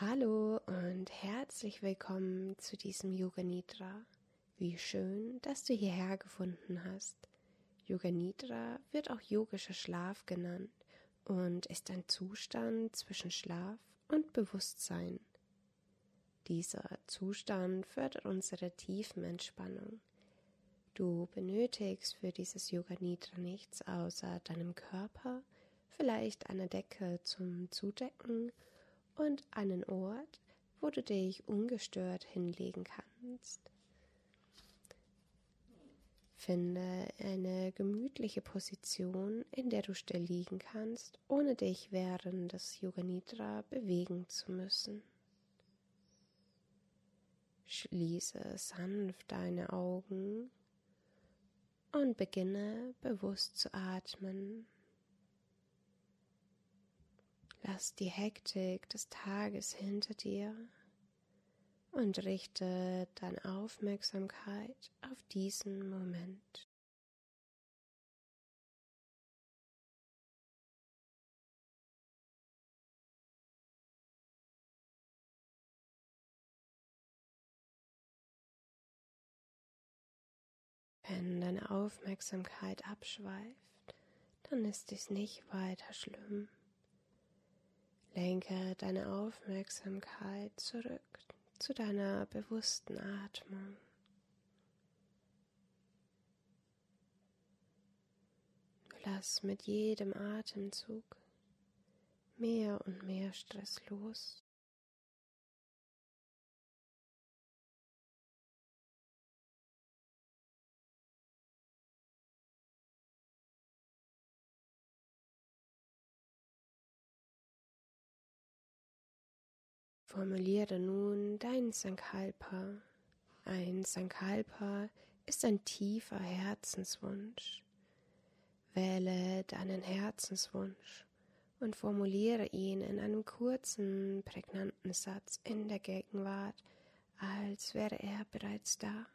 Hallo und herzlich willkommen zu diesem Yoga Nidra. Wie schön, dass du hierher gefunden hast. Yoga Nidra wird auch yogischer Schlaf genannt und ist ein Zustand zwischen Schlaf und Bewusstsein. Dieser Zustand fördert unsere tiefen Entspannung. Du benötigst für dieses Yoga Nidra nichts außer deinem Körper, vielleicht eine Decke zum Zudecken und einen Ort, wo du dich ungestört hinlegen kannst. Finde eine gemütliche Position, in der du still liegen kannst, ohne dich während des Yoga Nidra bewegen zu müssen. Schließe sanft deine Augen und beginne bewusst zu atmen. Lass die Hektik des Tages hinter dir und richte deine Aufmerksamkeit auf diesen Moment. Wenn deine Aufmerksamkeit abschweift, dann ist dies nicht weiter schlimm. Lenke deine Aufmerksamkeit zurück zu deiner bewussten Atmung. Lass mit jedem Atemzug mehr und mehr Stress los. Formuliere nun dein Sankalpa. Ein Sankalpa ist ein tiefer Herzenswunsch. Wähle deinen Herzenswunsch und formuliere ihn in einem kurzen, prägnanten Satz in der Gegenwart, als wäre er bereits da.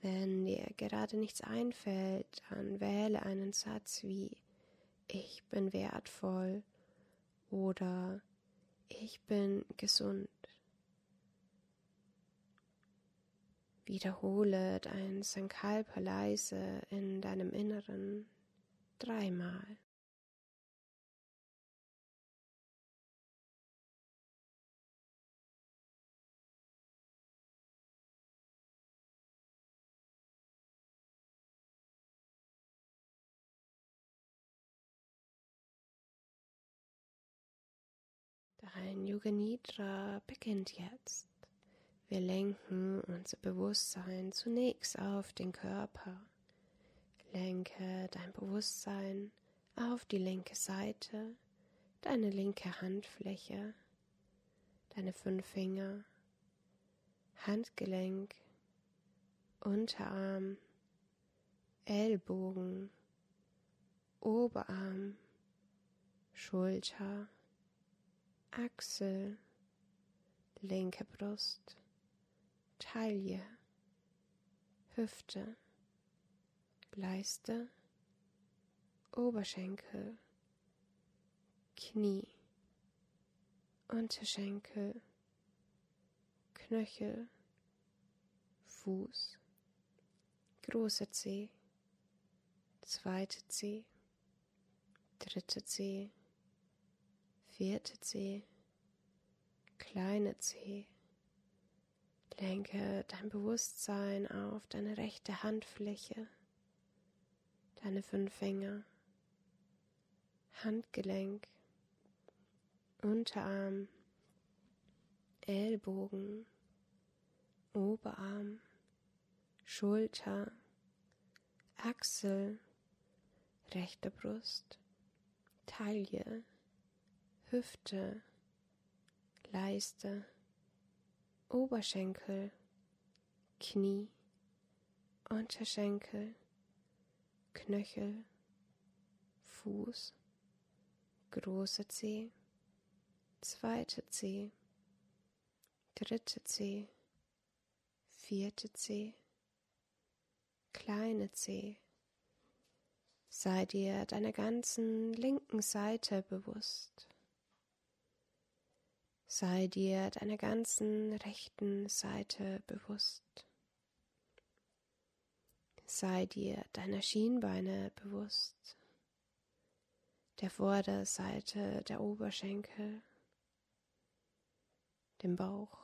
Wenn dir gerade nichts einfällt, dann wähle einen Satz wie Ich bin wertvoll oder ich bin gesund. Wiederhole dein Sankalpa leise in deinem Inneren dreimal. Dein Yoga Nidra beginnt jetzt. Wir lenken unser Bewusstsein zunächst auf den Körper. Lenke dein Bewusstsein auf die linke Seite, deine linke Handfläche, deine fünf Finger, Handgelenk, Unterarm, Ellbogen, Oberarm, Schulter, Achsel, linke Brust, Taille, Hüfte, Leiste, Oberschenkel, Knie, Unterschenkel, Knöchel, Fuß, große Zeh, zweite Zeh, dritte Zeh, vierte Zeh, kleine Zeh. Lenke dein Bewusstsein auf deine rechte Handfläche, deine fünf Finger, Handgelenk, Unterarm, Ellbogen, Oberarm, Schulter, Achsel, rechte Brust, Taille, Hüfte, Leiste, Oberschenkel, Knie, Unterschenkel, Knöchel, Fuß, große Zeh, zweite Zeh, dritte Zeh, vierte Zeh, kleine Zeh. Sei dir deiner ganzen linken Seite bewusst. Sei dir deiner ganzen rechten Seite bewusst. Sei dir deiner Schienbeine bewusst, der Vorderseite der Oberschenkel, dem Bauch,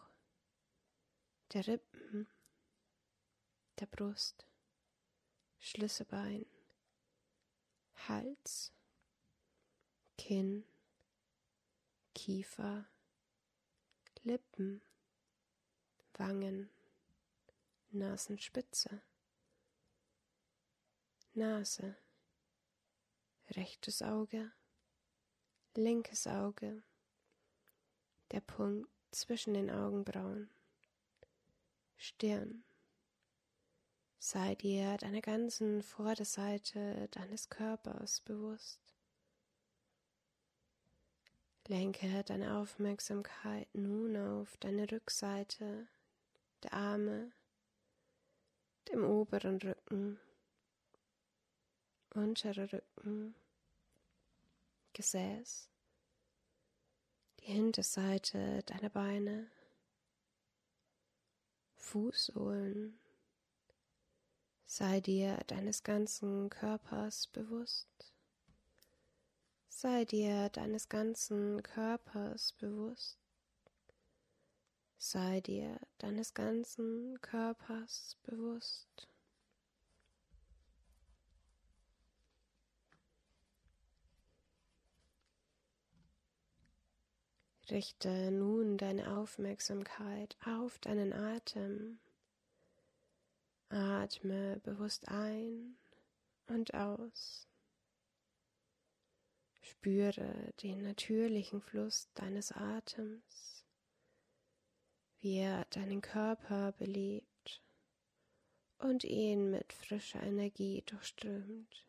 der Rippen, der Brust, Schlüsselbein, Hals, Kinn, Kiefer, Lippen, Wangen, Nasenspitze, Nase, rechtes Auge, linkes Auge, der Punkt zwischen den Augenbrauen, Stirn. Sei dir deiner ganzen Vorderseite deines Körpers bewusst. Lenke deine Aufmerksamkeit nun auf deine Rückseite der Arme, dem oberen Rücken, unterer Rücken, Gesäß, die Hinterseite deiner Beine, Fußsohlen. Sei dir deines ganzen Körpers bewusst. Sei dir deines ganzen Körpers bewusst. Sei dir deines ganzen Körpers bewusst. Richte nun deine Aufmerksamkeit auf deinen Atem. Atme bewusst ein und aus. Spüre den natürlichen Fluss deines Atems, wie er deinen Körper belebt und ihn mit frischer Energie durchströmt.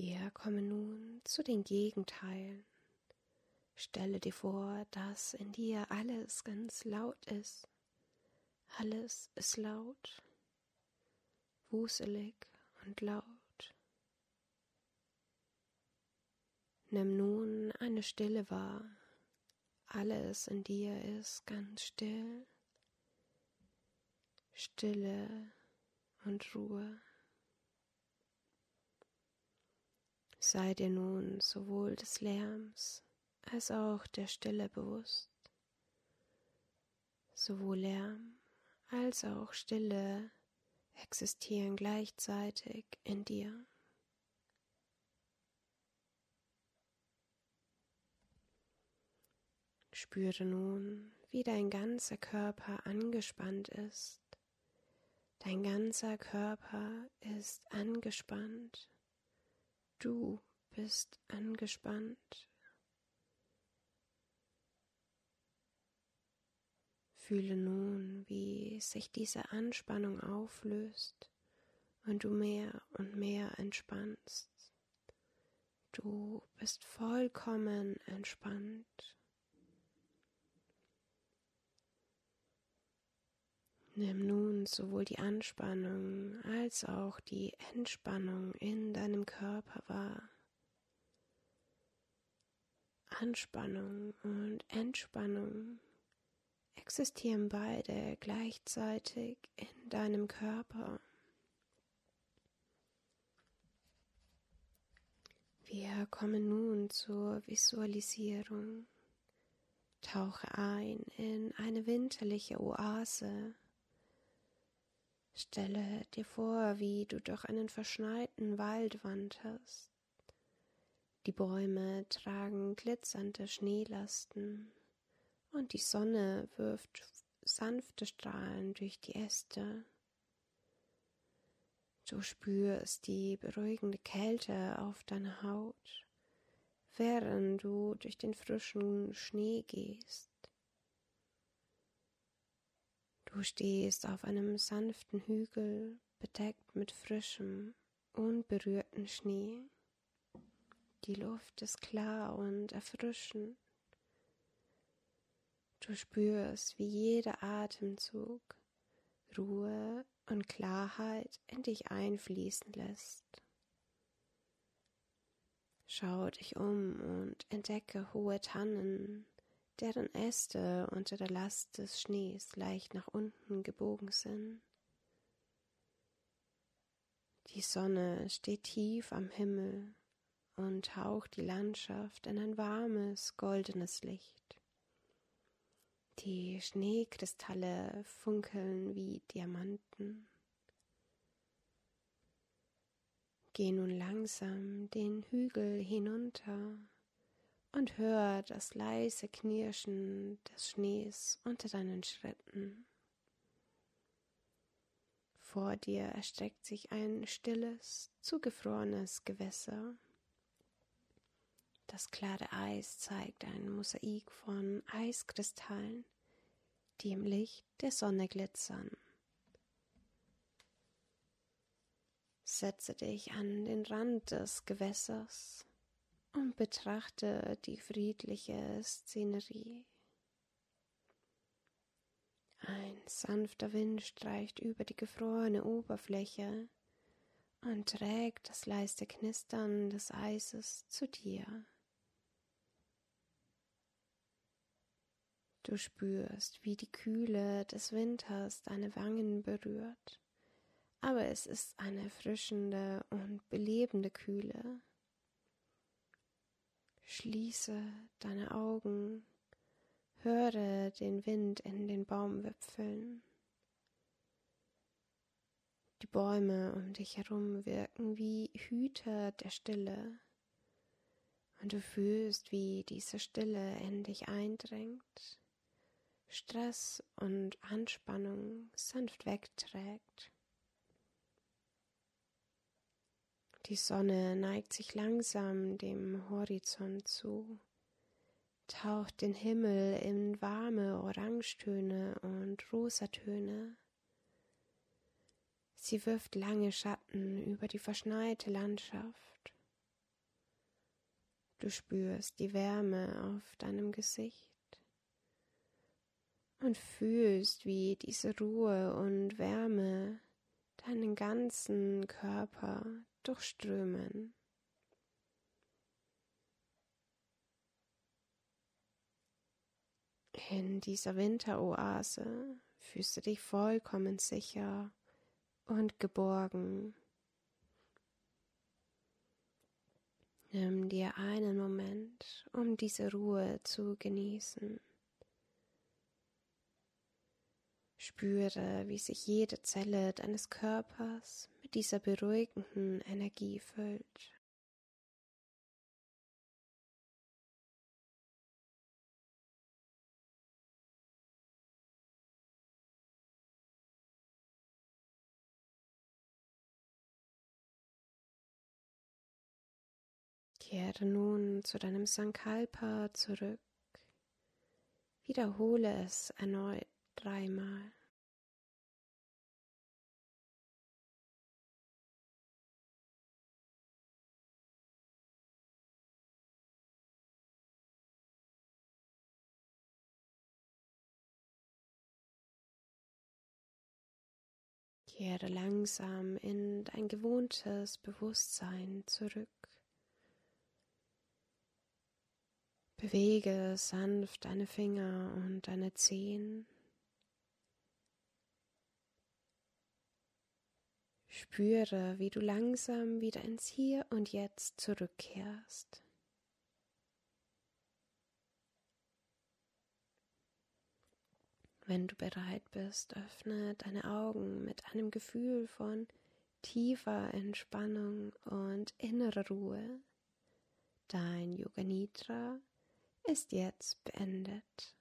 Wir kommen nun zu den Gegenteilen. Stelle dir vor, dass in dir alles ganz laut ist. Alles ist laut, wuselig und laut. Nimm nun eine Stille wahr. Alles in dir ist ganz still, Stille und Ruhe. Sei dir nun sowohl des Lärms als auch der Stille bewusst. Sowohl Lärm als auch Stille existieren gleichzeitig in dir. Spüre nun, wie dein ganzer Körper angespannt ist. Dein ganzer Körper ist angespannt. Du bist angespannt. Fühle nun, wie sich diese Anspannung auflöst und du mehr und mehr entspannst. Du bist vollkommen entspannt. Nimm nun sowohl die Anspannung als auch die Entspannung in deinem Körper wahr. Anspannung und Entspannung existieren beide gleichzeitig in deinem Körper. Wir kommen nun zur Visualisierung. Tauche ein in eine winterliche Oase. Stelle dir vor, wie du durch einen verschneiten Wald wanderst. Die Bäume tragen glitzernde Schneelasten und die Sonne wirft sanfte Strahlen durch die Äste. Du spürst die beruhigende Kälte auf deiner Haut, während du durch den frischen Schnee gehst. Du stehst auf einem sanften Hügel, bedeckt mit frischem, unberührten Schnee. Die Luft ist klar und erfrischend. Du spürst, wie jeder Atemzug Ruhe und Klarheit in dich einfließen lässt. Schau dich um und entdecke hohe Tannen, deren Äste unter der Last des Schnees leicht nach unten gebogen sind. Die Sonne steht tief am Himmel und haucht die Landschaft in ein warmes, goldenes Licht. Die Schneekristalle funkeln wie Diamanten. Geh nun langsam den Hügel hinunter und hör das leise Knirschen des Schnees unter deinen Schritten. Vor dir erstreckt sich ein stilles, zugefrorenes Gewässer. Das klare Eis zeigt ein Mosaik von Eiskristallen, die im Licht der Sonne glitzern. Setze dich an den Rand des Gewässers und betrachte die friedliche Szenerie. Ein sanfter Wind streicht über die gefrorene Oberfläche und trägt das leiste Knistern des Eises zu dir. Du spürst, wie die Kühle des Winters deine Wangen berührt, aber es ist eine erfrischende und belebende Kühle. Schließe deine Augen, höre den Wind in den Baumwipfeln. Die Bäume um dich herum wirken wie Hüter der Stille, und du fühlst, wie diese Stille in dich eindringt Stress und Anspannung sanft wegträgt. Die Sonne neigt sich langsam dem Horizont zu, taucht den Himmel in warme Orangetöne und Rosatöne. Sie wirft lange Schatten über die verschneite Landschaft. Du spürst die Wärme auf deinem Gesicht und fühlst, wie diese Ruhe und Wärme deinen ganzen Körper durchströmen. In dieser Winteroase fühlst du dich vollkommen sicher und geborgen. Nimm dir einen Moment, um diese Ruhe zu genießen. Spüre, wie sich jede Zelle deines Körpers mit dieser beruhigenden Energie füllt. Kehre nun zu deinem Sankalpa zurück. Wiederhole es erneut dreimal. Kehre langsam in dein gewohntes Bewusstsein zurück. Bewege sanft deine Finger und deine Zehen. Spüre, wie du langsam wieder ins Hier und Jetzt zurückkehrst. Wenn du bereit bist, öffne deine Augen mit einem Gefühl von tiefer Entspannung und innerer Ruhe. Dein Yoga Nidra ist jetzt beendet.